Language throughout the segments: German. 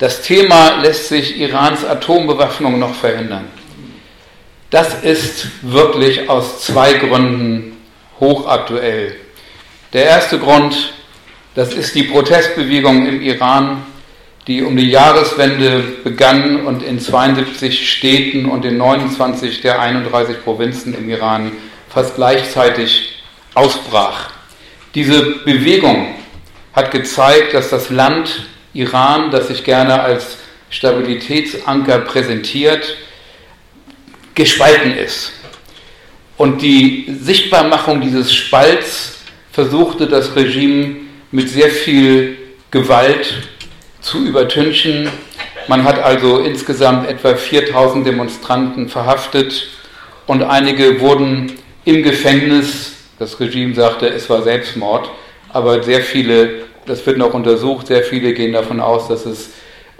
Das Thema lässt sich Irans Atombewaffnung noch verhindern. Das ist wirklich aus zwei Gründen hochaktuell. Der erste Grund, das ist die Protestbewegung im Iran, die um die Jahreswende begann und in 72 Städten und in 29 der 31 Provinzen im Iran fast gleichzeitig ausbrach. Diese Bewegung hat gezeigt, dass das Land Iran, das sich gerne als Stabilitätsanker präsentiert, gespalten ist. Und die Sichtbarmachung dieses Spalts versuchte das Regime mit sehr viel Gewalt zu übertünchen. Man hat also insgesamt etwa 4000 Demonstranten verhaftet und einige wurden im Gefängnis, das Regime sagte, es war Selbstmord, aber sehr viele, das wird noch untersucht, sehr viele gehen davon aus, dass es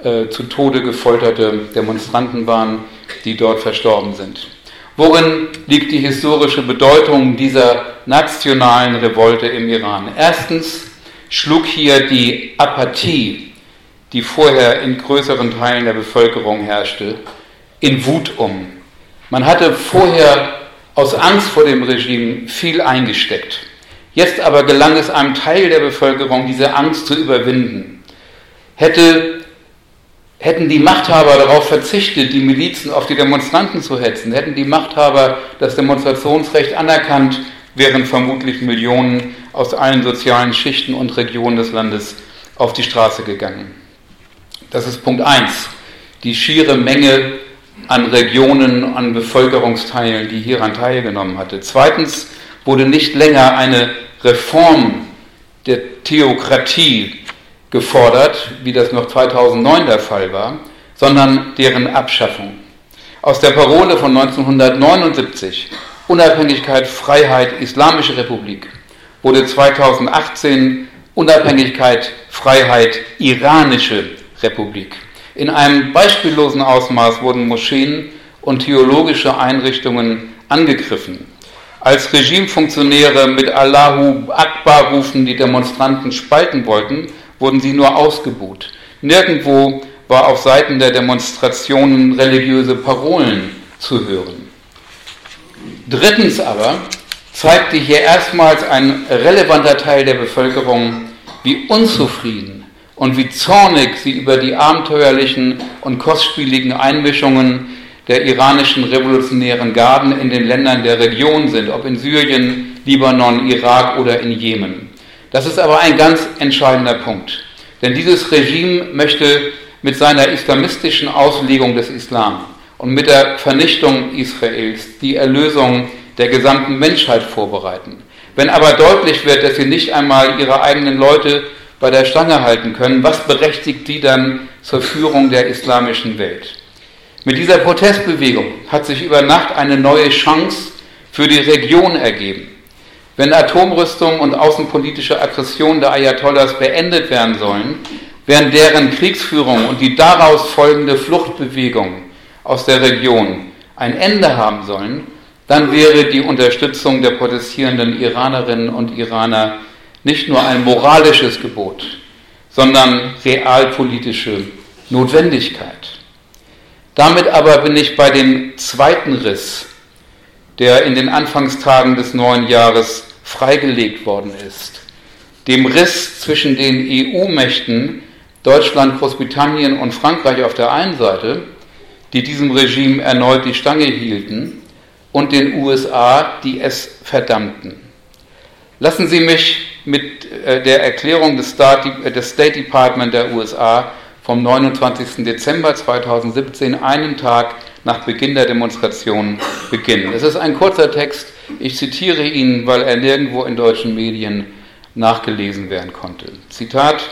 äh, zu Tode gefolterte Demonstranten waren, die dort verstorben sind. Worin liegt die historische Bedeutung dieser nationalen Revolte im Iran? Erstens schlug hier die Apathie, die vorher in größeren Teilen der Bevölkerung herrschte, in Wut um. Man hatte vorher aus Angst vor dem Regime viel eingesteckt. Jetzt aber gelang es einem Teil der Bevölkerung, diese Angst zu überwinden. Hätte, hätten die Machthaber darauf verzichtet, die Milizen auf die Demonstranten zu hetzen, hätten die Machthaber das Demonstrationsrecht anerkannt, wären vermutlich Millionen aus allen sozialen Schichten und Regionen des Landes auf die Straße gegangen. Das ist Punkt 1. Die schiere Menge an Regionen, an Bevölkerungsteilen, die hieran teilgenommen hatte. Zweitens wurde nicht länger eine Reform der Theokratie gefordert, wie das noch 2009 der Fall war, sondern deren Abschaffung. Aus der Parole von 1979, Unabhängigkeit, Freiheit, Islamische Republik, wurde 2018 Unabhängigkeit, Freiheit, Iranische Republik. In einem beispiellosen Ausmaß wurden Moscheen und theologische Einrichtungen angegriffen. Als Regimefunktionäre mit Allahu Akbar rufen die Demonstranten spalten wollten, wurden sie nur ausgebuht. Nirgendwo war auf Seiten der Demonstrationen religiöse Parolen zu hören. Drittens aber zeigte hier erstmals ein relevanter Teil der Bevölkerung, wie unzufrieden und wie zornig sie über die abenteuerlichen und kostspieligen Einmischungen der iranischen revolutionären Garden in den Ländern der Region sind, ob in Syrien, Libanon, Irak oder in Jemen. Das ist aber ein ganz entscheidender Punkt. Denn dieses Regime möchte mit seiner islamistischen Auslegung des Islam und mit der Vernichtung Israels die Erlösung der gesamten Menschheit vorbereiten. Wenn aber deutlich wird, dass sie nicht einmal ihre eigenen Leute bei der Stange halten können, was berechtigt die dann zur Führung der islamischen Welt? Mit dieser Protestbewegung hat sich über Nacht eine neue Chance für die Region ergeben. Wenn Atomrüstung und außenpolitische Aggression der Ayatollahs beendet werden sollen, während deren Kriegsführung und die daraus folgende Fluchtbewegung aus der Region ein Ende haben sollen, dann wäre die Unterstützung der protestierenden Iranerinnen und Iraner nicht nur ein moralisches Gebot, sondern realpolitische Notwendigkeit. Damit aber bin ich bei dem zweiten Riss, der in den Anfangstagen des neuen Jahres freigelegt worden ist. Dem Riss zwischen den EU-Mächten Deutschland, Großbritannien und Frankreich auf der einen Seite, die diesem Regime erneut die Stange hielten, und den USA, die es verdammten. Lassen Sie mich mit äh, der Erklärung des State Department der USA vom 29. Dezember 2017, einen Tag nach Beginn der Demonstration, beginnen. Es ist ein kurzer Text, ich zitiere ihn, weil er nirgendwo in deutschen Medien nachgelesen werden konnte. Zitat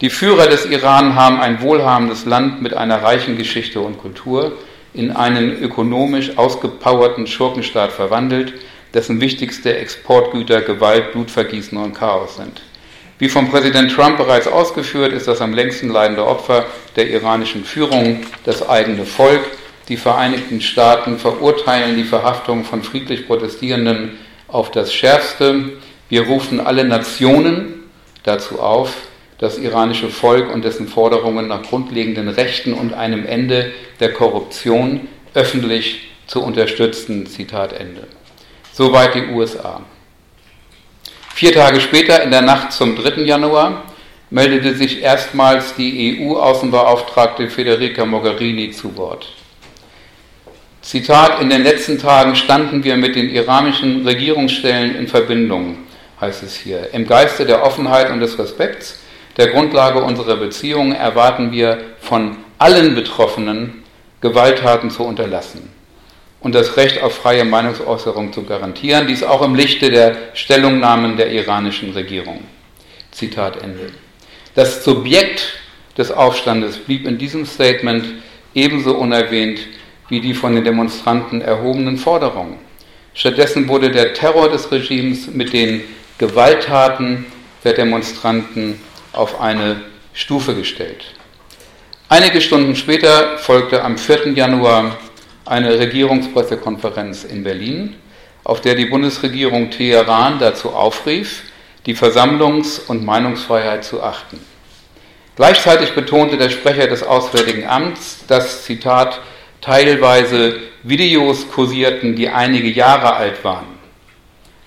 Die Führer des Iran haben ein wohlhabendes Land mit einer reichen Geschichte und Kultur in einen ökonomisch ausgepowerten Schurkenstaat verwandelt, dessen wichtigste Exportgüter Gewalt, Blutvergießen und Chaos sind. Wie von Präsident Trump bereits ausgeführt, ist das am längsten leidende Opfer der iranischen Führung das eigene Volk. Die Vereinigten Staaten verurteilen die Verhaftung von friedlich Protestierenden auf das Schärfste. Wir rufen alle Nationen dazu auf, das iranische Volk und dessen Forderungen nach grundlegenden Rechten und einem Ende der Korruption öffentlich zu unterstützen. Zitat Ende. Soweit die USA. Vier Tage später, in der Nacht zum 3. Januar, meldete sich erstmals die EU-Außenbeauftragte Federica Mogherini zu Wort. Zitat, in den letzten Tagen standen wir mit den iranischen Regierungsstellen in Verbindung, heißt es hier. Im Geiste der Offenheit und des Respekts, der Grundlage unserer Beziehungen, erwarten wir von allen Betroffenen, Gewalttaten zu unterlassen und das Recht auf freie Meinungsäußerung zu garantieren, dies auch im Lichte der Stellungnahmen der iranischen Regierung. Zitat Ende. Das Subjekt des Aufstandes blieb in diesem Statement ebenso unerwähnt wie die von den Demonstranten erhobenen Forderungen. Stattdessen wurde der Terror des Regimes mit den Gewalttaten der Demonstranten auf eine Stufe gestellt. Einige Stunden später folgte am 4. Januar eine Regierungspressekonferenz in Berlin, auf der die Bundesregierung Teheran dazu aufrief, die Versammlungs- und Meinungsfreiheit zu achten. Gleichzeitig betonte der Sprecher des Auswärtigen Amts, dass, Zitat, teilweise Videos kursierten, die einige Jahre alt waren.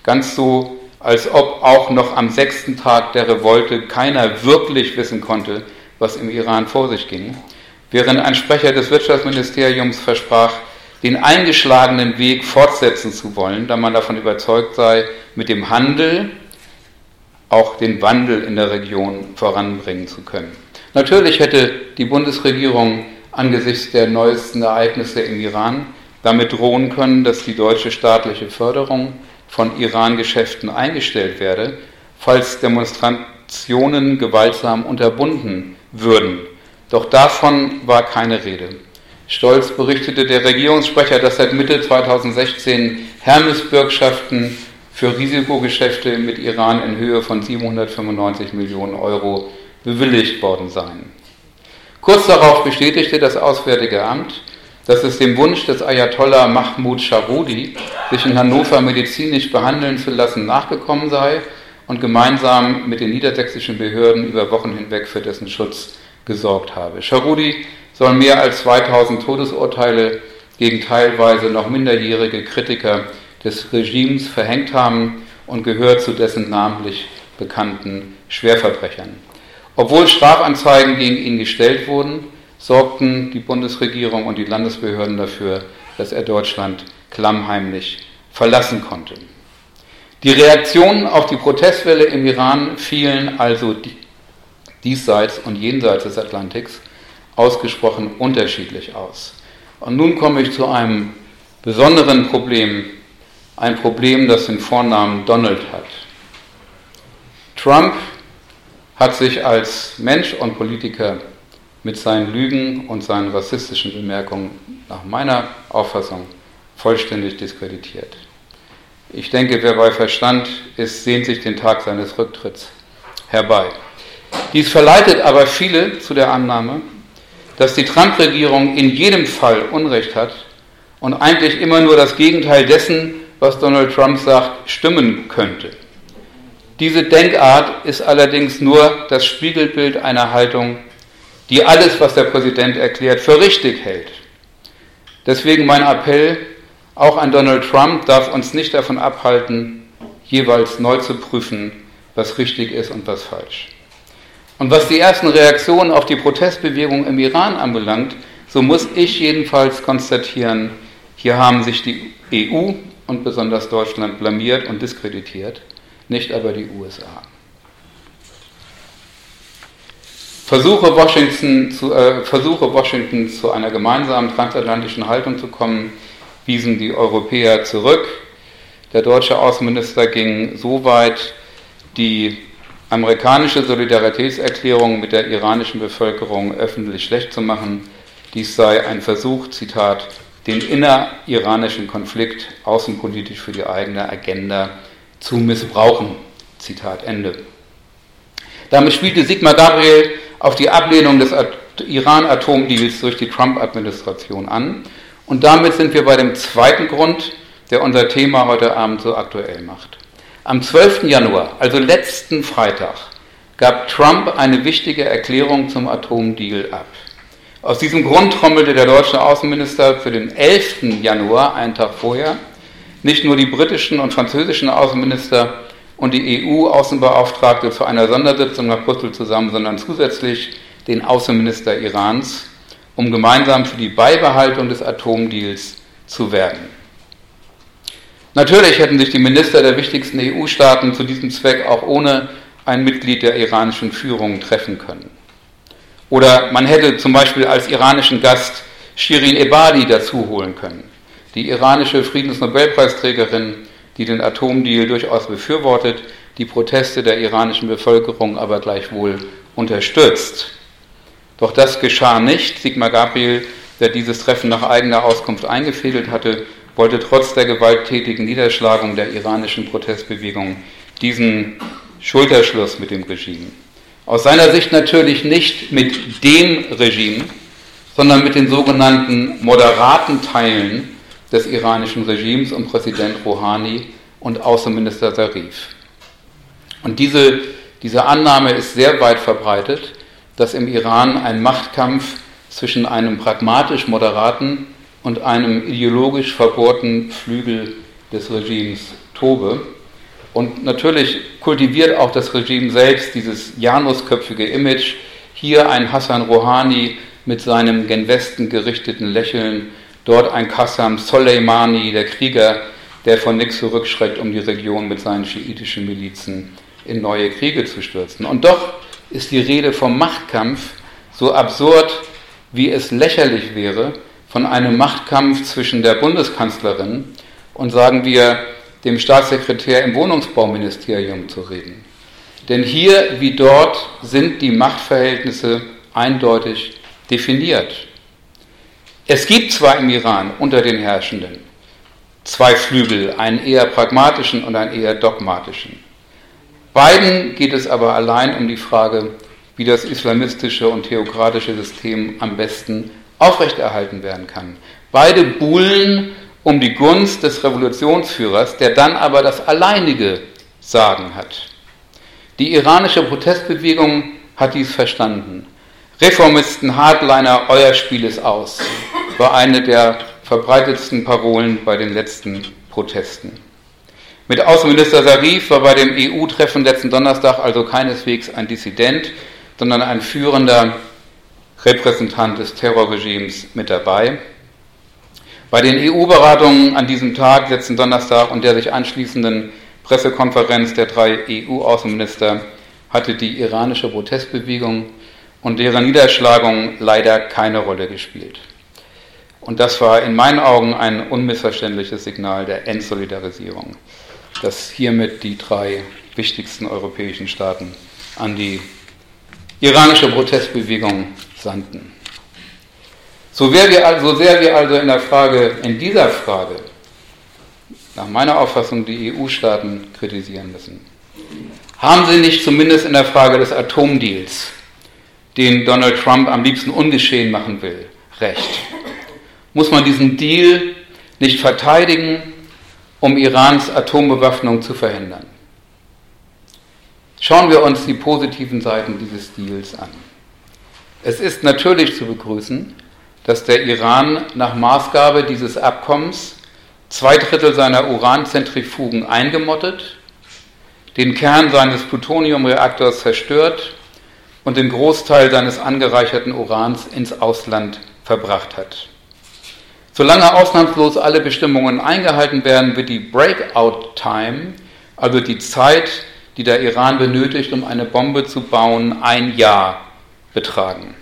Ganz so, als ob auch noch am sechsten Tag der Revolte keiner wirklich wissen konnte, was im Iran vor sich ging, während ein Sprecher des Wirtschaftsministeriums versprach, den eingeschlagenen Weg fortsetzen zu wollen, da man davon überzeugt sei, mit dem Handel auch den Wandel in der Region voranbringen zu können. Natürlich hätte die Bundesregierung angesichts der neuesten Ereignisse im Iran damit drohen können, dass die deutsche staatliche Förderung von Iran-Geschäften eingestellt werde, falls Demonstrationen gewaltsam unterbunden würden. Doch davon war keine Rede. Stolz berichtete der Regierungssprecher, dass seit Mitte 2016 Hermes-Bürgschaften für Risikogeschäfte mit Iran in Höhe von 795 Millionen Euro bewilligt worden seien. Kurz darauf bestätigte das Auswärtige Amt, dass es dem Wunsch des Ayatollah Mahmoud Sharudi, sich in Hannover medizinisch behandeln zu lassen, nachgekommen sei und gemeinsam mit den niedersächsischen Behörden über Wochen hinweg für dessen Schutz gesorgt habe. Sharudi soll mehr als 2000 Todesurteile gegen teilweise noch minderjährige Kritiker des Regimes verhängt haben und gehört zu dessen namentlich bekannten Schwerverbrechern. Obwohl Strafanzeigen gegen ihn gestellt wurden, sorgten die Bundesregierung und die Landesbehörden dafür, dass er Deutschland klammheimlich verlassen konnte. Die Reaktionen auf die Protestwelle im Iran fielen also diesseits und jenseits des Atlantiks ausgesprochen unterschiedlich aus. Und nun komme ich zu einem besonderen Problem, ein Problem, das den Vornamen Donald hat. Trump hat sich als Mensch und Politiker mit seinen Lügen und seinen rassistischen Bemerkungen nach meiner Auffassung vollständig diskreditiert. Ich denke, wer bei Verstand ist, sehnt sich den Tag seines Rücktritts herbei. Dies verleitet aber viele zu der Annahme, dass die Trump-Regierung in jedem Fall Unrecht hat und eigentlich immer nur das Gegenteil dessen, was Donald Trump sagt, stimmen könnte. Diese Denkart ist allerdings nur das Spiegelbild einer Haltung, die alles, was der Präsident erklärt, für richtig hält. Deswegen mein Appell, auch an Donald Trump darf uns nicht davon abhalten, jeweils neu zu prüfen, was richtig ist und was falsch. Und was die ersten Reaktionen auf die Protestbewegung im Iran anbelangt, so muss ich jedenfalls konstatieren, hier haben sich die EU und besonders Deutschland blamiert und diskreditiert nicht aber die USA. Versuche Washington, zu, äh, Versuche Washington zu einer gemeinsamen transatlantischen Haltung zu kommen, wiesen die Europäer zurück. Der deutsche Außenminister ging so weit, die amerikanische Solidaritätserklärung mit der iranischen Bevölkerung öffentlich schlecht zu machen. Dies sei ein Versuch, Zitat, den inneriranischen Konflikt außenpolitisch für die eigene Agenda zu missbrauchen. Zitat Ende. Damit spielte Sigmar Gabriel auf die Ablehnung des Iran-Atomdeals durch die Trump-Administration an. Und damit sind wir bei dem zweiten Grund, der unser Thema heute Abend so aktuell macht. Am 12. Januar, also letzten Freitag, gab Trump eine wichtige Erklärung zum Atomdeal ab. Aus diesem Grund trommelte der deutsche Außenminister für den 11. Januar, einen Tag vorher, nicht nur die britischen und französischen Außenminister und die EU-Außenbeauftragte zu einer Sondersitzung nach Brüssel zusammen, sondern zusätzlich den Außenminister Irans, um gemeinsam für die Beibehaltung des Atomdeals zu werben. Natürlich hätten sich die Minister der wichtigsten EU-Staaten zu diesem Zweck auch ohne ein Mitglied der iranischen Führung treffen können. Oder man hätte zum Beispiel als iranischen Gast Shirin Ebadi dazu holen können, die iranische Friedensnobelpreisträgerin, die den Atomdeal durchaus befürwortet, die Proteste der iranischen Bevölkerung aber gleichwohl unterstützt. Doch das geschah nicht. Sigmar Gabriel, der dieses Treffen nach eigener Auskunft eingefädelt hatte, wollte trotz der gewalttätigen Niederschlagung der iranischen Protestbewegung diesen Schulterschluss mit dem Regime. Aus seiner Sicht natürlich nicht mit dem Regime, sondern mit den sogenannten moderaten Teilen des iranischen Regimes um Präsident Rouhani und Außenminister Zarif. Und diese, diese Annahme ist sehr weit verbreitet, dass im Iran ein Machtkampf zwischen einem pragmatisch moderaten und einem ideologisch verbohrten Flügel des Regimes tobe. Und natürlich kultiviert auch das Regime selbst dieses janusköpfige Image. Hier ein Hassan Rouhani mit seinem gen Westen gerichteten Lächeln, dort ein Qassam Soleimani, der Krieger, der von nichts zurückschreckt, um die Region mit seinen schiitischen Milizen in neue Kriege zu stürzen. Und doch ist die Rede vom Machtkampf so absurd, wie es lächerlich wäre, von einem Machtkampf zwischen der Bundeskanzlerin und sagen wir dem Staatssekretär im Wohnungsbauministerium zu reden. Denn hier wie dort sind die Machtverhältnisse eindeutig definiert. Es gibt zwar im Iran unter den Herrschenden zwei Flügel, einen eher pragmatischen und einen eher dogmatischen. Beiden geht es aber allein um die Frage, wie das islamistische und theokratische System am besten aufrechterhalten werden kann. Beide buhlen um die Gunst des Revolutionsführers, der dann aber das alleinige Sagen hat. Die iranische Protestbewegung hat dies verstanden. Reformisten, Hardliner, euer Spiel ist aus, war eine der verbreitetsten Parolen bei den letzten Protesten. Mit Außenminister Sarif war bei dem EU-Treffen letzten Donnerstag also keineswegs ein Dissident, sondern ein führender Repräsentant des Terrorregimes mit dabei. Bei den EU-Beratungen an diesem Tag, letzten Donnerstag und der sich anschließenden Pressekonferenz der drei EU-Außenminister hatte die iranische Protestbewegung und deren Niederschlagung leider keine Rolle gespielt. Und das war in meinen Augen ein unmissverständliches Signal der Entsolidarisierung das hiermit die drei wichtigsten europäischen Staaten an die iranische Protestbewegung sandten. So, wir also, sehr wir also in der Frage, in dieser Frage, nach meiner Auffassung die EU-Staaten kritisieren müssen, haben sie nicht zumindest in der Frage des Atomdeals, den Donald Trump am liebsten ungeschehen machen will, recht. Muss man diesen Deal nicht verteidigen um Irans Atombewaffnung zu verhindern. Schauen wir uns die positiven Seiten dieses Deals an. Es ist natürlich zu begrüßen, dass der Iran nach Maßgabe dieses Abkommens zwei Drittel seiner Uranzentrifugen eingemottet, den Kern seines Plutoniumreaktors zerstört und den Großteil seines angereicherten Urans ins Ausland verbracht hat. Solange ausnahmslos alle Bestimmungen eingehalten werden, wird die Breakout Time, also die Zeit, die der Iran benötigt, um eine Bombe zu bauen, ein Jahr betragen.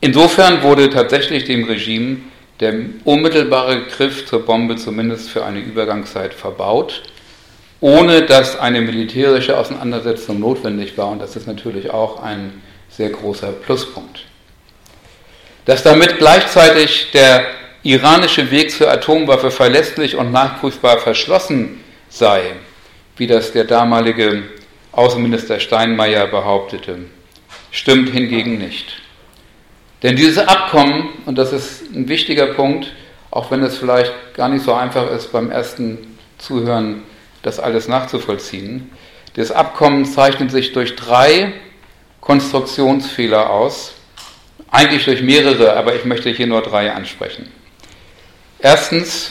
Insofern wurde tatsächlich dem Regime der unmittelbare Griff zur Bombe zumindest für eine Übergangszeit verbaut, ohne dass eine militärische Auseinandersetzung notwendig war. Und das ist natürlich auch ein sehr großer Pluspunkt. Dass damit gleichzeitig der iranische Weg zur Atomwaffe verlässlich und nachprüfbar verschlossen sei, wie das der damalige Außenminister Steinmeier behauptete, stimmt hingegen nicht. Denn dieses Abkommen, und das ist ein wichtiger Punkt, auch wenn es vielleicht gar nicht so einfach ist beim ersten Zuhören, das alles nachzuvollziehen, Das Abkommen zeichnet sich durch drei Konstruktionsfehler aus, eigentlich durch mehrere, aber ich möchte hier nur drei ansprechen. Erstens,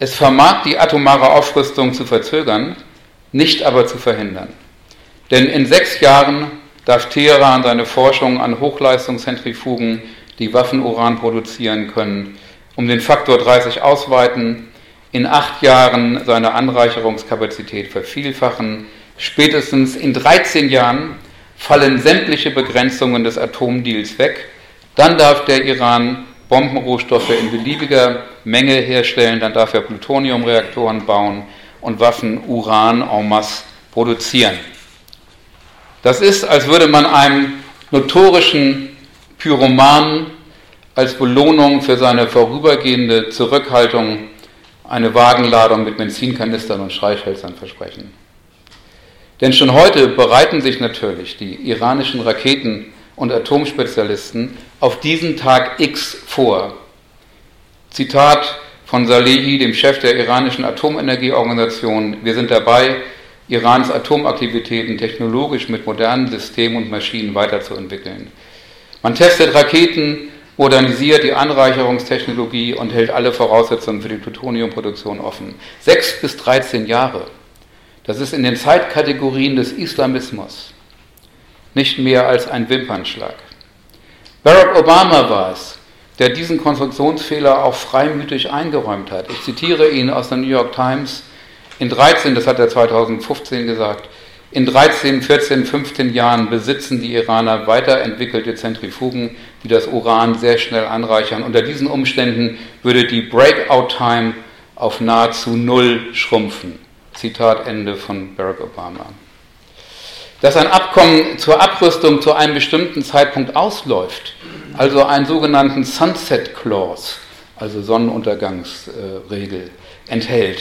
es vermag die atomare Aufrüstung zu verzögern, nicht aber zu verhindern. Denn in sechs Jahren darf Teheran seine Forschung an Hochleistungszentrifugen, die Waffenuran produzieren können, um den Faktor 30 ausweiten, in acht Jahren seine Anreicherungskapazität vervielfachen, spätestens in 13 Jahren fallen sämtliche Begrenzungen des Atomdeals weg, dann darf der Iran Bombenrohstoffe in beliebiger Menge herstellen, dann darf er Plutoniumreaktoren bauen und Waffen Uran en masse produzieren. Das ist, als würde man einem notorischen Pyromanen als Belohnung für seine vorübergehende Zurückhaltung eine Wagenladung mit Benzinkanistern und Streichhölzern versprechen. Denn schon heute bereiten sich natürlich die iranischen Raketen und Atomspezialisten auf diesen Tag X vor. Zitat von Salehi, dem Chef der iranischen Atomenergieorganisation, wir sind dabei, Irans Atomaktivitäten technologisch mit modernen Systemen und Maschinen weiterzuentwickeln. Man testet Raketen, modernisiert die Anreicherungstechnologie und hält alle Voraussetzungen für die Plutoniumproduktion offen. Sechs bis 13 Jahre. Das ist in den Zeitkategorien des Islamismus nicht mehr als ein Wimpernschlag. Barack Obama war es, der diesen Konstruktionsfehler auch freimütig eingeräumt hat. Ich zitiere ihn aus der New York Times. In 13, das hat er 2015 gesagt, in 13, 14, 15 Jahren besitzen die Iraner weiterentwickelte Zentrifugen, die das Uran sehr schnell anreichern. Unter diesen Umständen würde die Breakout-Time auf nahezu null schrumpfen. Zitat Ende von Barack Obama dass ein Abkommen zur Abrüstung zu einem bestimmten Zeitpunkt ausläuft, also einen sogenannten Sunset Clause, also Sonnenuntergangsregel, enthält,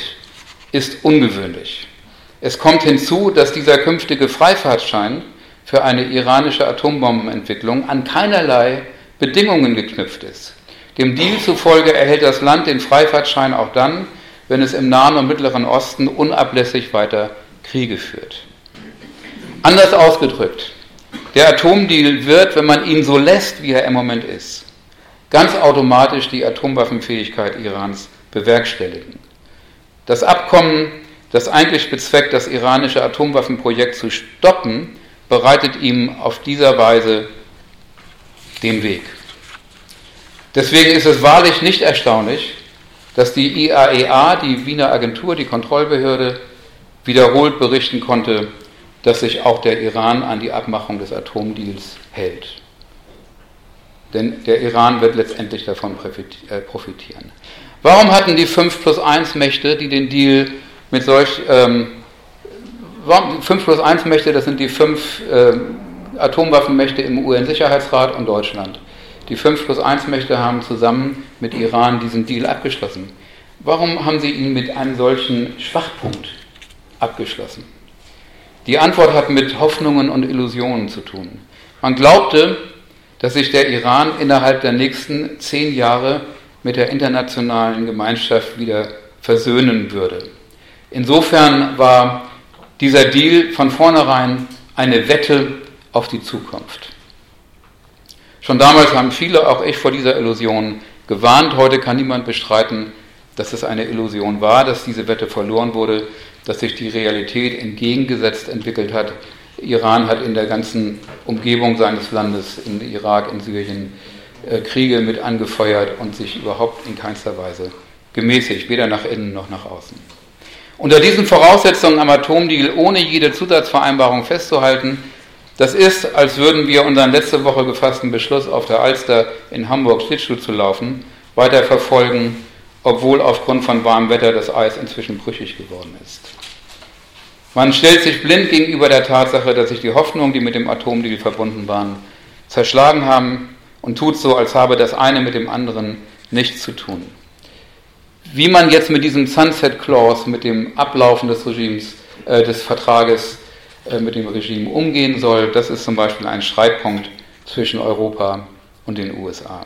ist ungewöhnlich. Es kommt hinzu, dass dieser künftige Freifahrtschein für eine iranische Atombombenentwicklung an keinerlei Bedingungen geknüpft ist. Dem Deal zufolge erhält das Land den Freifahrtschein auch dann, wenn es im Nahen und Mittleren Osten unablässig weiter Kriege führt. Anders ausgedrückt, der Atomdeal wird, wenn man ihn so lässt, wie er im Moment ist, ganz automatisch die Atomwaffenfähigkeit Irans bewerkstelligen. Das Abkommen, das eigentlich bezweckt, das iranische Atomwaffenprojekt zu stoppen, bereitet ihm auf dieser Weise den Weg. Deswegen ist es wahrlich nicht erstaunlich, dass die IAEA, e die Wiener Agentur, die Kontrollbehörde, wiederholt berichten konnte, dass sich auch der Iran an die Abmachung des Atomdeals hält. Denn der Iran wird letztendlich davon äh, profitieren. Warum hatten die 5 plus 1 Mächte, die den Deal mit solch, ähm, 5 plus 1 Mächte, das sind die fünf äh, Atomwaffenmächte im UN-Sicherheitsrat und Deutschland. Die 5 plus 1 Mächte haben zusammen mit Iran diesen Deal abgeschlossen. Warum haben sie ihn mit einem solchen Schwachpunkt abgeschlossen? Die Antwort hat mit Hoffnungen und Illusionen zu tun. Man glaubte, dass sich der Iran innerhalb der nächsten zehn Jahre mit der internationalen Gemeinschaft wieder versöhnen würde. Insofern war dieser Deal von vornherein eine Wette auf die Zukunft. Schon damals haben viele, auch ich, vor dieser Illusion gewarnt. Heute kann niemand bestreiten, dass es eine Illusion war, dass diese Wette verloren wurde dass sich die Realität entgegengesetzt entwickelt hat. Iran hat in der ganzen Umgebung seines Landes, in Irak, in Syrien, äh, Kriege mit angefeuert und sich überhaupt in keinster Weise gemäßigt, weder nach innen noch nach außen. Unter diesen Voraussetzungen am Atomdeal ohne jede Zusatzvereinbarung festzuhalten, das ist, als würden wir unseren letzte Woche gefassten Beschluss, auf der Alster in Hamburg Schlittschuh zu laufen, weiter verfolgen, obwohl aufgrund von warmem Wetter das Eis inzwischen brüchig geworden ist. Man stellt sich blind gegenüber der Tatsache, dass sich die Hoffnungen, die mit dem Atomdeal verbunden waren, zerschlagen haben und tut so, als habe das eine mit dem anderen nichts zu tun. Wie man jetzt mit diesem Sunset Clause, mit dem Ablaufen des Regimes, äh, des Vertrages äh, mit dem Regime umgehen soll, das ist zum Beispiel ein Streitpunkt zwischen Europa und den USA.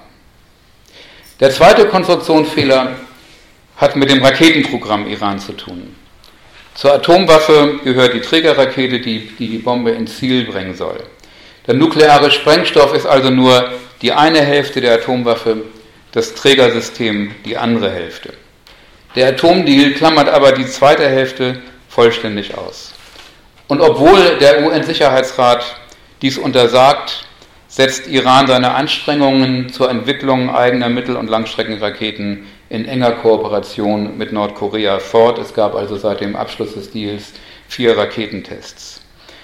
Der zweite Konstruktionsfehler hat mit dem Raketenprogramm Iran zu tun. Zur Atomwaffe gehört die Trägerrakete, die, die die Bombe ins Ziel bringen soll. Der nukleare Sprengstoff ist also nur die eine Hälfte der Atomwaffe, das Trägersystem die andere Hälfte. Der Atomdeal klammert aber die zweite Hälfte vollständig aus. Und obwohl der UN-Sicherheitsrat dies untersagt, setzt Iran seine Anstrengungen zur Entwicklung eigener Mittel- und Langstreckenraketen in enger Kooperation mit Nordkorea fort. Es gab also seit dem Abschluss des Deals vier Raketentests.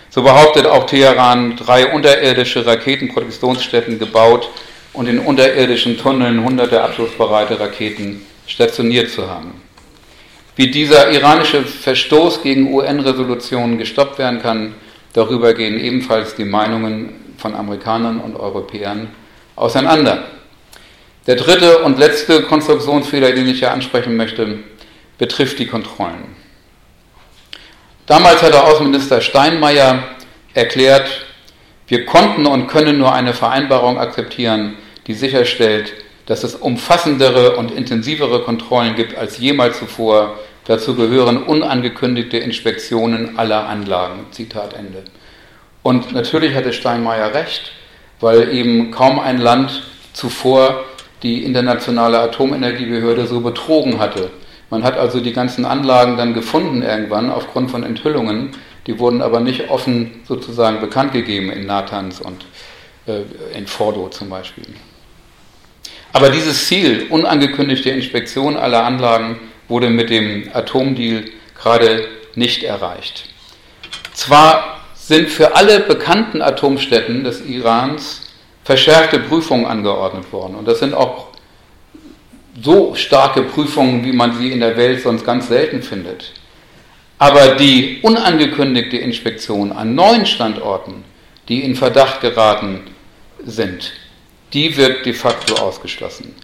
So behauptet auch Teheran, drei unterirdische Raketenproduktionsstätten gebaut und in unterirdischen Tunneln hunderte abschlussbereite Raketen stationiert zu haben. Wie dieser iranische Verstoß gegen UN-Resolutionen gestoppt werden kann, darüber gehen ebenfalls die Meinungen von Amerikanern und Europäern auseinander. Der dritte und letzte Konstruktionsfehler, den ich hier ansprechen möchte, betrifft die Kontrollen. Damals hat der Außenminister Steinmeier erklärt, wir konnten und können nur eine Vereinbarung akzeptieren, die sicherstellt, dass es umfassendere und intensivere Kontrollen gibt als jemals zuvor. Dazu gehören unangekündigte Inspektionen aller Anlagen. Zitat Ende. Und natürlich hatte Steinmeier recht, weil eben kaum ein Land zuvor die internationale Atomenergiebehörde so betrogen hatte. Man hat also die ganzen Anlagen dann gefunden irgendwann aufgrund von Enthüllungen, die wurden aber nicht offen sozusagen bekannt gegeben in Natanz und äh, in Fordo zum Beispiel. Aber dieses Ziel, unangekündigte Inspektion aller Anlagen, wurde mit dem Atomdeal gerade nicht erreicht. Zwar sind für alle bekannten Atomstätten des Irans verschärfte Prüfungen angeordnet worden. Und das sind auch so starke Prüfungen, wie man sie in der Welt sonst ganz selten findet. Aber die unangekündigte Inspektion an neuen Standorten, die in Verdacht geraten sind, die wird de facto ausgeschlossen.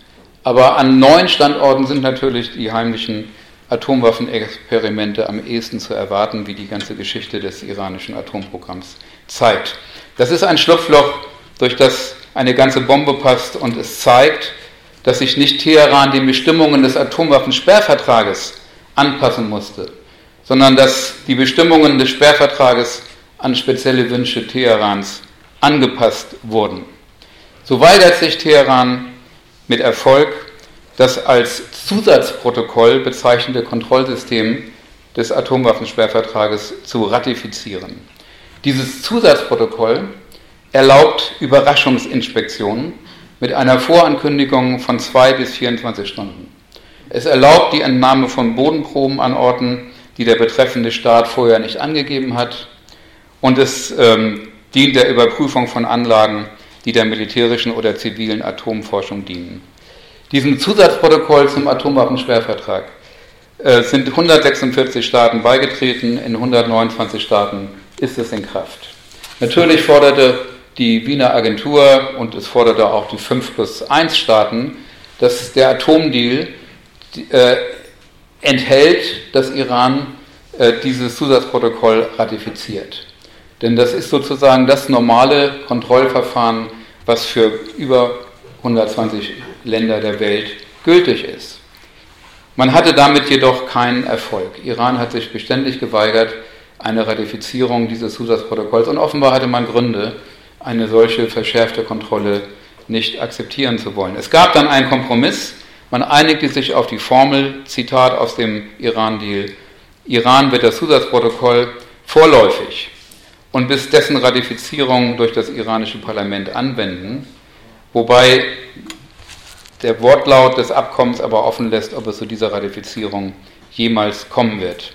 Aber an neuen Standorten sind natürlich die heimlichen Atomwaffenexperimente am ehesten zu erwarten, wie die ganze Geschichte des iranischen Atomprogramms zeigt. Das ist ein Schlupfloch, durch das eine ganze Bombe passt und es zeigt, dass sich nicht Teheran den Bestimmungen des Atomwaffensperrvertrages anpassen musste, sondern dass die Bestimmungen des Sperrvertrages an spezielle Wünsche Teherans angepasst wurden. So weigert sich Teheran mit Erfolg, das als Zusatzprotokoll bezeichnete Kontrollsystem des Atomwaffensperrvertrages zu ratifizieren. Dieses Zusatzprotokoll erlaubt Überraschungsinspektionen mit einer Vorankündigung von zwei bis 24 Stunden. Es erlaubt die Entnahme von Bodenproben an Orten, die der betreffende Staat vorher nicht angegeben hat. Und es ähm, dient der Überprüfung von Anlagen, die der militärischen oder zivilen Atomforschung dienen. Diesem Zusatzprotokoll zum Atomwaffensperrvertrag äh, sind 146 Staaten beigetreten, in 129 Staaten ist es in Kraft. Natürlich forderte die Wiener Agentur und es forderte auch die 5 plus 1 Staaten, dass der Atomdeal äh, enthält, dass Iran äh, dieses Zusatzprotokoll ratifiziert. Denn das ist sozusagen das normale Kontrollverfahren, was für über 120 Länder der Welt gültig ist. Man hatte damit jedoch keinen Erfolg. Iran hat sich beständig geweigert, eine Ratifizierung dieses Zusatzprotokolls und offenbar hatte man Gründe, eine solche verschärfte Kontrolle nicht akzeptieren zu wollen. Es gab dann einen Kompromiss. Man einigte sich auf die Formel, Zitat aus dem Iran-Deal, Iran wird das Zusatzprotokoll vorläufig und bis dessen Ratifizierung durch das iranische Parlament anwenden, wobei der Wortlaut des Abkommens aber offen lässt, ob es zu dieser Ratifizierung jemals kommen wird.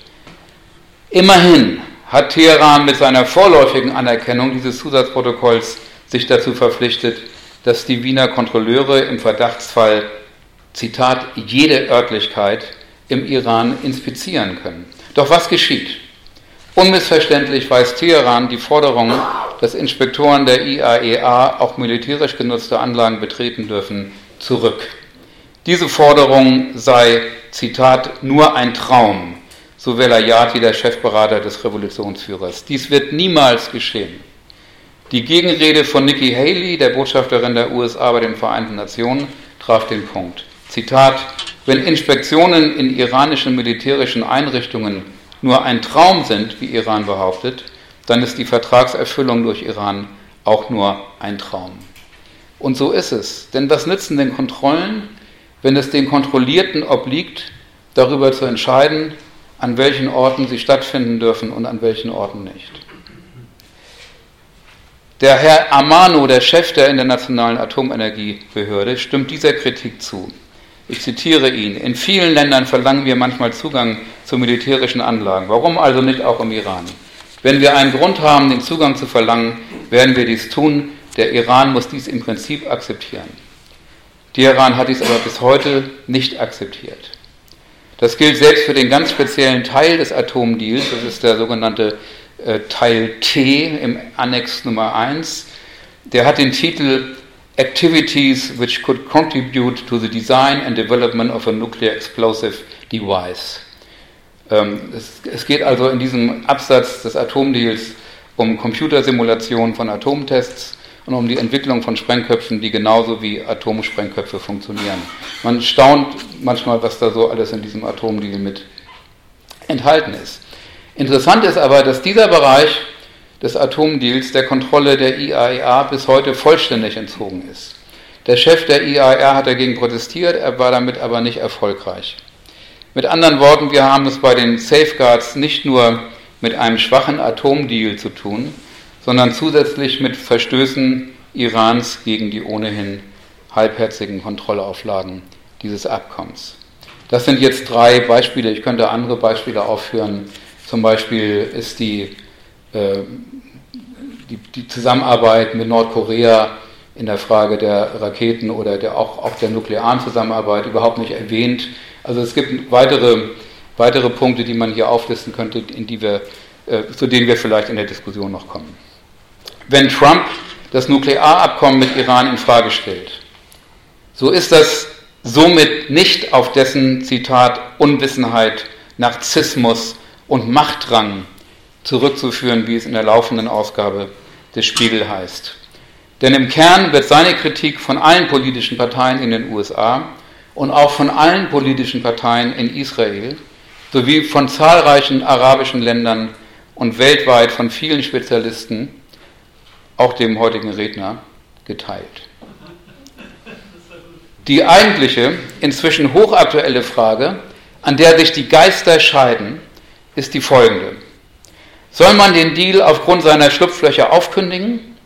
Immerhin hat Teheran mit seiner vorläufigen Anerkennung dieses Zusatzprotokolls sich dazu verpflichtet, dass die Wiener Kontrolleure im Verdachtsfall, Zitat, jede Örtlichkeit im Iran inspizieren können. Doch was geschieht? Unmissverständlich weist Teheran die Forderung, dass Inspektoren der IAEA e auch militärisch genutzte Anlagen betreten dürfen, zurück. Diese Forderung sei, Zitat, nur ein Traum, so Velayati, der Chefberater des Revolutionsführers. Dies wird niemals geschehen. Die Gegenrede von Nikki Haley, der Botschafterin der USA bei den Vereinten Nationen, traf den Punkt. Zitat, wenn Inspektionen in iranischen militärischen Einrichtungen nur ein Traum sind, wie Iran behauptet, dann ist die Vertragserfüllung durch Iran auch nur ein Traum. Und so ist es. Denn was nützen denn Kontrollen, wenn es den Kontrollierten obliegt, darüber zu entscheiden, an welchen Orten sie stattfinden dürfen und an welchen Orten nicht? Der Herr Amano, der Chef der Internationalen Atomenergiebehörde, stimmt dieser Kritik zu. Ich zitiere ihn. In vielen Ländern verlangen wir manchmal Zugang zu militärischen Anlagen. Warum also nicht auch im Iran? Wenn wir einen Grund haben, den Zugang zu verlangen, werden wir dies tun. Der Iran muss dies im Prinzip akzeptieren. Teheran hat dies aber bis heute nicht akzeptiert. Das gilt selbst für den ganz speziellen Teil des Atomdeals, das ist der sogenannte äh, Teil T im Annex Nummer 1, der hat den Titel Activities which could contribute to the design and development of a nuclear explosive device. Ähm, es, es geht also in diesem Absatz des Atomdeals um Computersimulation von Atomtests und um die Entwicklung von Sprengköpfen, die genauso wie Atomsprengköpfe funktionieren. Man staunt manchmal, was da so alles in diesem Atomdeal mit enthalten ist. Interessant ist aber, dass dieser Bereich des Atomdeals der Kontrolle der IAEA e bis heute vollständig entzogen ist. Der Chef der IAEA e hat dagegen protestiert, er war damit aber nicht erfolgreich. Mit anderen Worten, wir haben es bei den Safeguards nicht nur mit einem schwachen Atomdeal zu tun, sondern zusätzlich mit Verstößen Irans gegen die ohnehin halbherzigen Kontrollauflagen dieses Abkommens. Das sind jetzt drei Beispiele, ich könnte andere Beispiele aufführen, zum Beispiel ist die, äh, die, die, Zusammenarbeit mit Nordkorea in der Frage der Raketen oder der, auch, auch der nuklearen Zusammenarbeit überhaupt nicht erwähnt. Also es gibt weitere, weitere Punkte, die man hier auflisten könnte, in die wir, äh, zu denen wir vielleicht in der Diskussion noch kommen. Wenn Trump das Nuklearabkommen mit Iran in Frage stellt, so ist das somit nicht auf dessen Zitat Unwissenheit, Narzissmus und Machtdrang zurückzuführen, wie es in der laufenden Ausgabe des Spiegel heißt. Denn im Kern wird seine Kritik von allen politischen Parteien in den USA und auch von allen politischen Parteien in Israel sowie von zahlreichen arabischen Ländern und weltweit von vielen Spezialisten, auch dem heutigen Redner, geteilt. Die eigentliche, inzwischen hochaktuelle Frage, an der sich die Geister scheiden, ist die folgende. Soll man den Deal aufgrund seiner Schlupflöcher aufkündigen,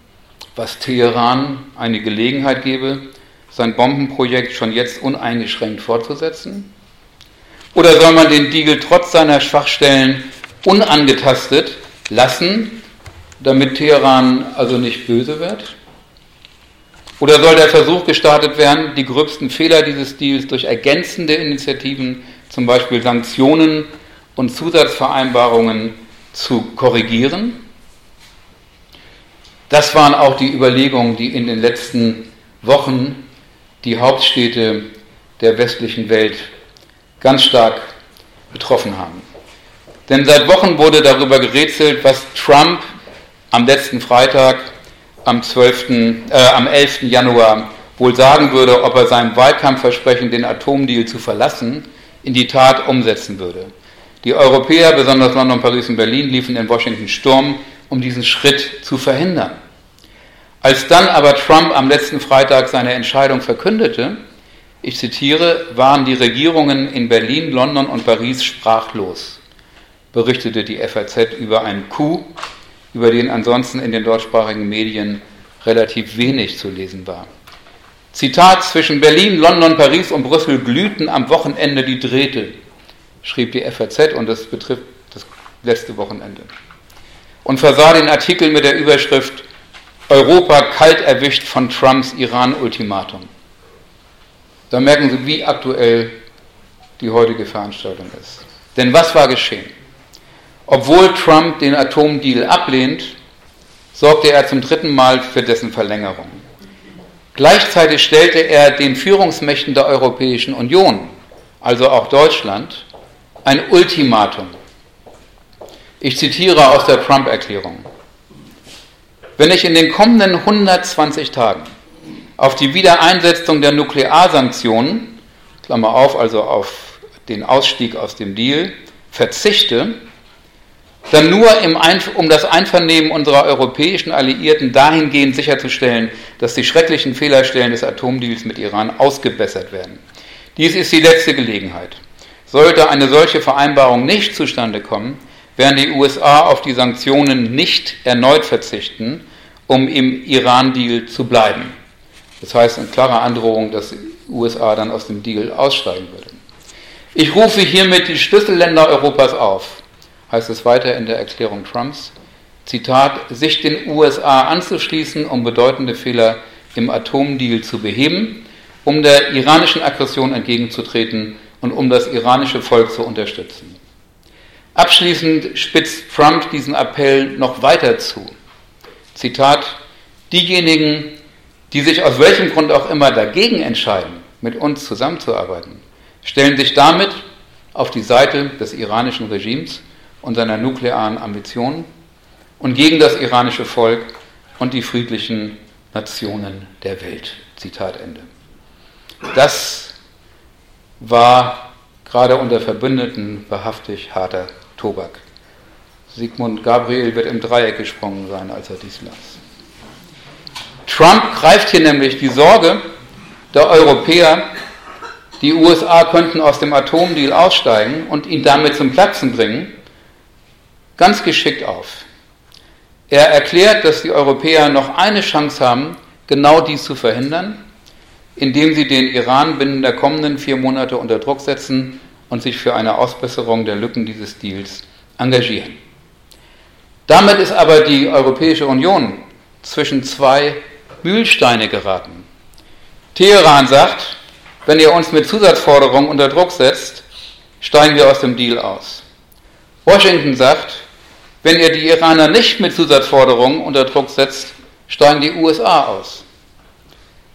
was Teheran eine Gelegenheit gebe, sein Bombenprojekt schon jetzt uneingeschränkt fortzusetzen? Oder soll man den Deal trotz seiner Schwachstellen unangetastet lassen, damit Teheran also nicht böse wird? Oder soll der Versuch gestartet werden, die gröbsten Fehler dieses Deals durch ergänzende Initiativen, zum Beispiel Sanktionen und Zusatzvereinbarungen zu korrigieren. Das waren auch die Überlegungen, die in den letzten Wochen die Hauptstädte der westlichen Welt ganz stark betroffen haben. Denn seit Wochen wurde darüber gerätselt, was Trump am letzten Freitag, am, 12., äh, am 11. Januar wohl sagen würde, ob er sein Wahlkampfversprechen, den Atomdeal zu verlassen, in die Tat umsetzen würde. Die Europäer, besonders London, Paris und Berlin, liefen in Washington Sturm, um diesen Schritt zu verhindern. Als dann aber Trump am letzten Freitag seine Entscheidung verkündete, ich zitiere, waren die Regierungen in Berlin, London und Paris sprachlos, berichtete die FAZ über einen Coup, über den ansonsten in den deutschsprachigen Medien relativ wenig zu lesen war. Zitat, zwischen Berlin, London, Paris und Brüssel glühten am Wochenende die Drähte schrieb die FAZ und das betrifft das letzte Wochenende. Und versah den Artikel mit der Überschrift Europa kalt erwischt von Trumps Iran-Ultimatum. Da merken Sie, wie aktuell die heutige Veranstaltung ist. Denn was war geschehen? Obwohl Trump den Atomdeal ablehnt, sorgte er zum dritten Mal für dessen Verlängerung. Gleichzeitig stellte er den Führungsmächten der Europäischen Union, also auch Deutschland, ein Ultimatum. Ich zitiere aus der Trump-Erklärung. Wenn ich in den kommenden 120 Tagen auf die Wiedereinsetzung der Nuklearsanktionen, Klammer auf, also auf den Ausstieg aus dem Deal, verzichte, dann nur um das Einvernehmen unserer europäischen Alliierten dahingehend sicherzustellen, dass die schrecklichen Fehlerstellen des Atomdeals mit Iran ausgebessert werden. Dies ist die letzte Gelegenheit. Sollte eine solche Vereinbarung nicht zustande kommen, werden die USA auf die Sanktionen nicht erneut verzichten, um im Iran-Deal zu bleiben. Das heißt in klarer Androhung, dass die USA dann aus dem Deal aussteigen würden. Ich rufe hiermit die Schlüsselländer Europas auf, heißt es weiter in der Erklärung Trumps, Zitat, sich den USA anzuschließen, um bedeutende Fehler im Atomdeal zu beheben, um der iranischen Aggression entgegenzutreten und um das iranische Volk zu unterstützen. Abschließend spitzt Trump diesen Appell noch weiter zu. Zitat, diejenigen, die sich aus welchem Grund auch immer dagegen entscheiden, mit uns zusammenzuarbeiten, stellen sich damit auf die Seite des iranischen Regimes und seiner nuklearen Ambitionen und gegen das iranische Volk und die friedlichen Nationen der Welt. Zitat Ende. Das war gerade unter Verbündeten wahrhaftig harter Tobak. Sigmund Gabriel wird im Dreieck gesprungen sein, als er dies las. Trump greift hier nämlich die Sorge der Europäer, die USA könnten aus dem Atomdeal aussteigen und ihn damit zum Platzen bringen, ganz geschickt auf. Er erklärt, dass die Europäer noch eine Chance haben, genau dies zu verhindern, indem sie den Iran binnen der kommenden vier Monate unter Druck setzen und sich für eine Ausbesserung der Lücken dieses Deals engagieren. Damit ist aber die Europäische Union zwischen zwei Mühlsteine geraten. Teheran sagt, wenn ihr uns mit Zusatzforderungen unter Druck setzt, steigen wir aus dem Deal aus. Washington sagt, wenn ihr die Iraner nicht mit Zusatzforderungen unter Druck setzt, steigen die USA aus.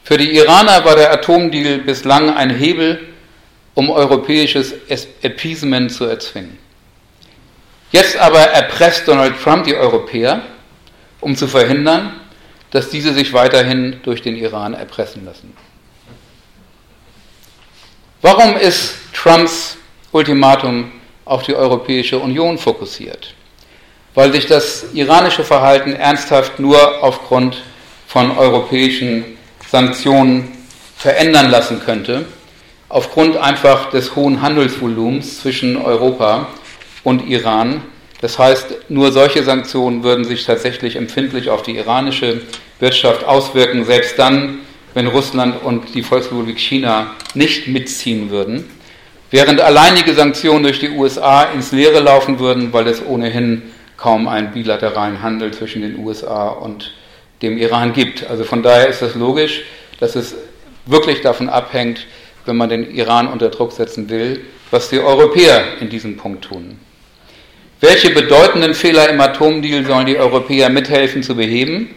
Für die Iraner war der Atomdeal bislang ein Hebel, um europäisches Appeasement zu erzwingen. Jetzt aber erpresst Donald Trump die Europäer, um zu verhindern, dass diese sich weiterhin durch den Iran erpressen lassen. Warum ist Trumps Ultimatum auf die Europäische Union fokussiert? Weil sich das iranische Verhalten ernsthaft nur aufgrund von europäischen Sanktionen verändern lassen könnte, aufgrund einfach des hohen Handelsvolumens zwischen Europa und Iran. Das heißt, nur solche Sanktionen würden sich tatsächlich empfindlich auf die iranische Wirtschaft auswirken, selbst dann, wenn Russland und die Volksrepublik China nicht mitziehen würden, während alleinige Sanktionen durch die USA ins Leere laufen würden, weil es ohnehin kaum einen bilateralen Handel zwischen den USA und dem Iran gibt. Also von daher ist es logisch, dass es wirklich davon abhängt, wenn man den Iran unter Druck setzen will, was die Europäer in diesem Punkt tun. Welche bedeutenden Fehler im Atomdeal sollen die Europäer mithelfen zu beheben?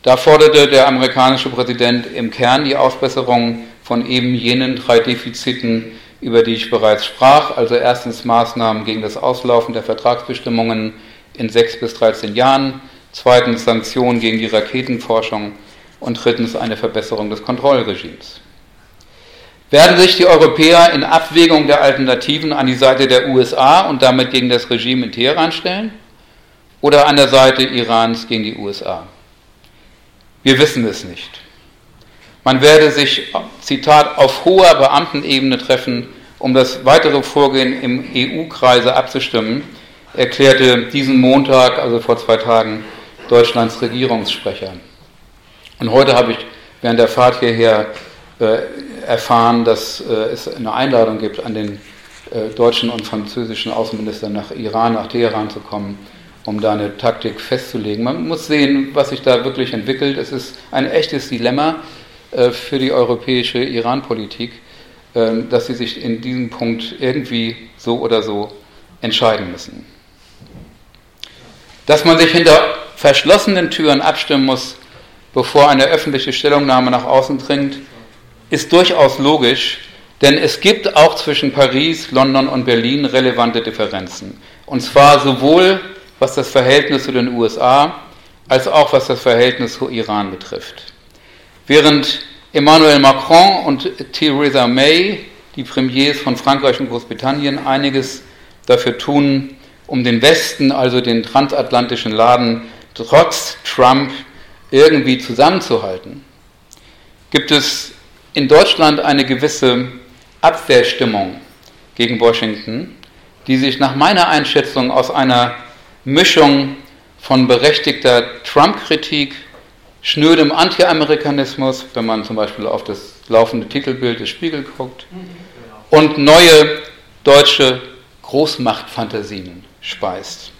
Da forderte der amerikanische Präsident im Kern die Ausbesserung von eben jenen drei Defiziten, über die ich bereits sprach, also erstens Maßnahmen gegen das Auslaufen der Vertragsbestimmungen in sechs bis 13 Jahren, zweitens Sanktionen gegen die Raketenforschung und drittens eine Verbesserung des Kontrollregimes. Werden sich die Europäer in Abwägung der Alternativen an die Seite der USA und damit gegen das Regime in Teheran stellen oder an der Seite Irans gegen die USA? Wir wissen es nicht. Man werde sich, Zitat, auf hoher Beamtenebene treffen, um das weitere Vorgehen im EU-Kreise abzustimmen, erklärte diesen Montag, also vor zwei Tagen, Deutschlands Regierungssprecher. Und heute habe ich während der Fahrt hierher äh, erfahren, dass äh, es eine Einladung gibt an den äh, deutschen und französischen Außenministern nach Iran, nach Teheran zu kommen, um da eine Taktik festzulegen. Man muss sehen, was sich da wirklich entwickelt. Es ist ein echtes Dilemma für die europäische Iran-Politik, äh, dass sie sich in diesem Punkt irgendwie so oder so entscheiden müssen. Dass man sich hinter verschlossenen Türen abstimmen muss, bevor eine öffentliche Stellungnahme nach außen dringt, ist durchaus logisch, denn es gibt auch zwischen Paris, London und Berlin relevante Differenzen. Und zwar sowohl was das Verhältnis zu den USA als auch was das Verhältnis zu Iran betrifft. Während Emmanuel Macron und Theresa May, die Premiers von Frankreich und Großbritannien, einiges dafür tun, um den Westen, also den transatlantischen Laden, trotz Trump irgendwie zusammenzuhalten, gibt es in Deutschland eine gewisse Abwehrstimmung gegen Washington, die sich nach meiner Einschätzung aus einer Mischung von berechtigter Trump-Kritik, schnödem Anti-Amerikanismus, wenn man zum Beispiel auf das laufende Titelbild des Spiegel guckt, und neue deutsche Großmachtfantasien speist.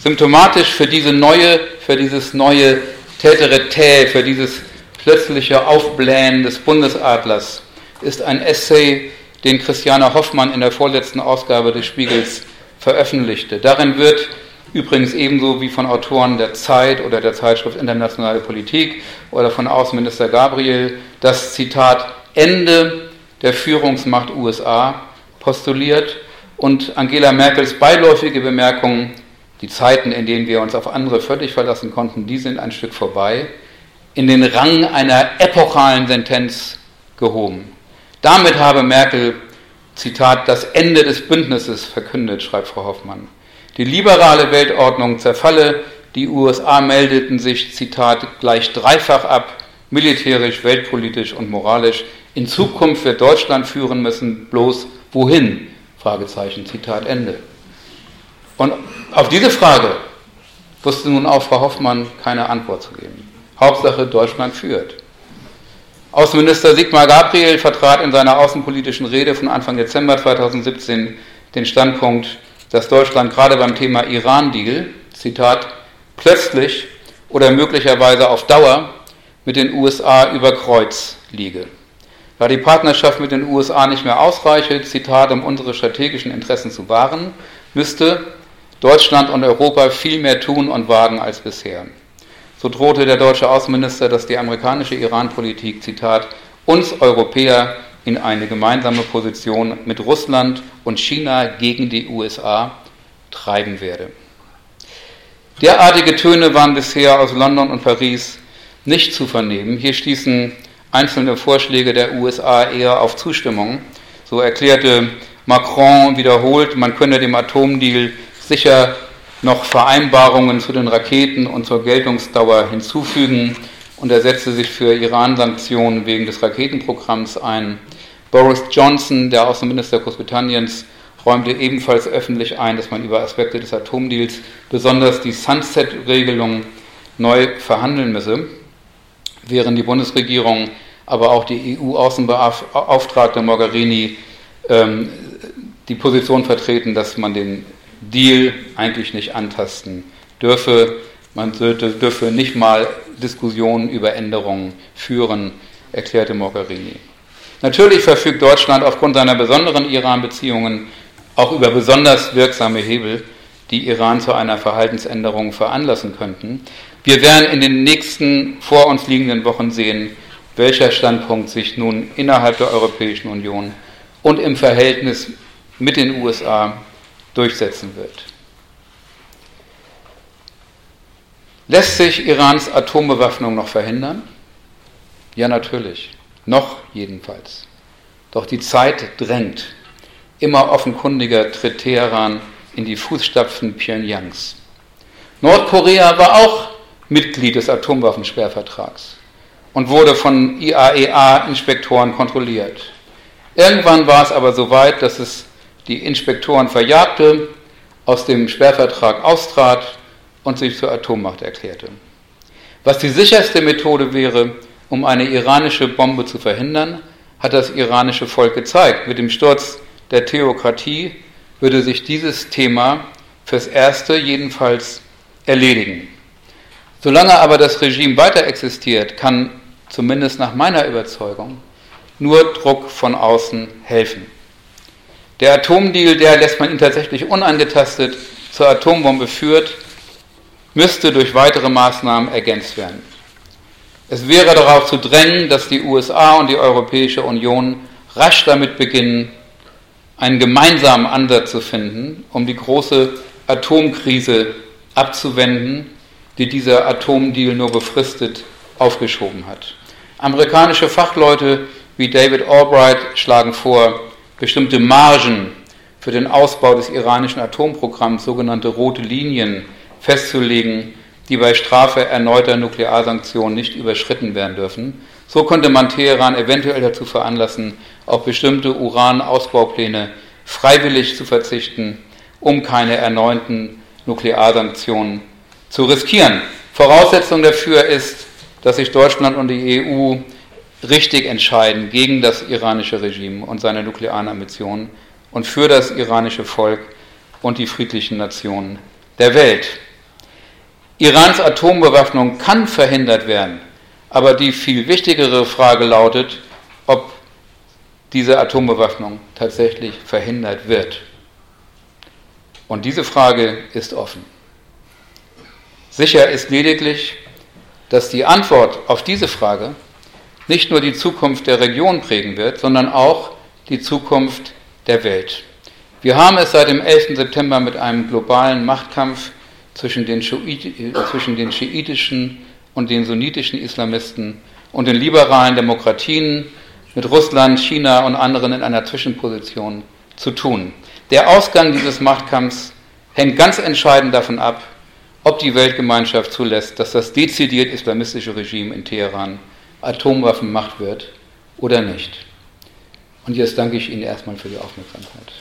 Symptomatisch für diese neue, für dieses neue Täterete, für dieses plötzliche Aufblähen des Bundesadlers ist ein Essay, den Christiane Hoffmann in der vorletzten Ausgabe des Spiegels veröffentlichte. Darin wird übrigens ebenso wie von Autoren der Zeit oder der Zeitschrift Internationale Politik oder von Außenminister Gabriel das Zitat Ende der Führungsmacht USA postuliert und Angela Merkels beiläufige Bemerkung, die Zeiten, in denen wir uns auf andere völlig verlassen konnten, die sind ein Stück vorbei, in den Rang einer epochalen Sentenz gehoben. Damit habe Merkel, Zitat, das Ende des Bündnisses verkündet, schreibt Frau Hoffmann. Die liberale Weltordnung zerfalle, die USA meldeten sich, Zitat, gleich dreifach ab, militärisch, weltpolitisch und moralisch. In Zukunft wird Deutschland führen müssen, bloß wohin? Fragezeichen, Zitat Ende. Und auf diese Frage wusste nun auch Frau Hoffmann keine Antwort zu geben. Hauptsache, Deutschland führt. Außenminister Sigmar Gabriel vertrat in seiner außenpolitischen Rede von Anfang Dezember 2017 den Standpunkt, dass Deutschland gerade beim Thema Iran-Deal, Zitat, plötzlich oder möglicherweise auf Dauer mit den USA über Kreuz liege. Da die Partnerschaft mit den USA nicht mehr ausreiche, Zitat, um unsere strategischen Interessen zu wahren, müsste Deutschland und Europa viel mehr tun und wagen als bisher. So drohte der deutsche Außenminister, dass die amerikanische Iran-Politik, Zitat, uns Europäer in eine gemeinsame Position mit Russland und China gegen die USA treiben werde. Derartige Töne waren bisher aus London und Paris nicht zu vernehmen. Hier stießen einzelne Vorschläge der USA eher auf Zustimmung. So erklärte Macron wiederholt, man könne dem Atomdeal sicher noch Vereinbarungen zu den Raketen und zur Geltungsdauer hinzufügen und er setzte sich für Iran-Sanktionen wegen des Raketenprogramms ein. Boris Johnson, der Außenminister Großbritanniens, räumte ebenfalls öffentlich ein, dass man über Aspekte des Atomdeals, besonders die Sunset-Regelung, neu verhandeln müsse während die Bundesregierung, aber auch die EU-Außenbeauftragte Mogherini ähm, die Position vertreten, dass man den Deal eigentlich nicht antasten dürfe. Man dürfe nicht mal Diskussionen über Änderungen führen, erklärte Mogherini. Natürlich verfügt Deutschland aufgrund seiner besonderen Iran-Beziehungen auch über besonders wirksame Hebel, die Iran zu einer Verhaltensänderung veranlassen könnten. Wir werden in den nächsten vor uns liegenden Wochen sehen, welcher Standpunkt sich nun innerhalb der Europäischen Union und im Verhältnis mit den USA durchsetzen wird. Lässt sich Irans Atombewaffnung noch verhindern? Ja, natürlich. Noch jedenfalls. Doch die Zeit drängt. Immer offenkundiger tritt Teheran in die Fußstapfen Pyongyangs. Nordkorea war auch Mitglied des Atomwaffensperrvertrags und wurde von IAEA-Inspektoren kontrolliert. Irgendwann war es aber so weit, dass es die Inspektoren verjagte, aus dem Sperrvertrag austrat und sich zur Atommacht erklärte. Was die sicherste Methode wäre, um eine iranische Bombe zu verhindern, hat das iranische Volk gezeigt. Mit dem Sturz der Theokratie würde sich dieses Thema fürs Erste jedenfalls erledigen. Solange aber das Regime weiter existiert, kann zumindest nach meiner Überzeugung nur Druck von außen helfen. Der Atomdeal, der lässt man ihn tatsächlich unangetastet zur Atombombe führt, müsste durch weitere Maßnahmen ergänzt werden. Es wäre darauf zu drängen, dass die USA und die Europäische Union rasch damit beginnen, einen gemeinsamen Ansatz zu finden, um die große Atomkrise abzuwenden die dieser Atomdeal nur befristet aufgeschoben hat. Amerikanische Fachleute wie David Albright schlagen vor, bestimmte Margen für den Ausbau des iranischen Atomprogramms sogenannte rote Linien festzulegen, die bei Strafe erneuter Nuklearsanktionen nicht überschritten werden dürfen. So konnte man Teheran eventuell dazu veranlassen, auf bestimmte Uranausbaupläne freiwillig zu verzichten, um keine erneuten Nuklearsanktionen zu riskieren. Voraussetzung dafür ist, dass sich Deutschland und die EU richtig entscheiden gegen das iranische Regime und seine nuklearen Ambitionen und für das iranische Volk und die friedlichen Nationen der Welt. Irans Atombewaffnung kann verhindert werden, aber die viel wichtigere Frage lautet, ob diese Atombewaffnung tatsächlich verhindert wird. Und diese Frage ist offen. Sicher ist lediglich, dass die Antwort auf diese Frage nicht nur die Zukunft der Region prägen wird, sondern auch die Zukunft der Welt. Wir haben es seit dem 11. September mit einem globalen Machtkampf zwischen den, zwischen den schiitischen und den sunnitischen Islamisten und den liberalen Demokratien mit Russland, China und anderen in einer Zwischenposition zu tun. Der Ausgang dieses Machtkampfs hängt ganz entscheidend davon ab, ob die Weltgemeinschaft zulässt, dass das dezidiert islamistische Regime in Teheran Atomwaffen macht wird oder nicht. Und jetzt danke ich Ihnen erstmal für die Aufmerksamkeit.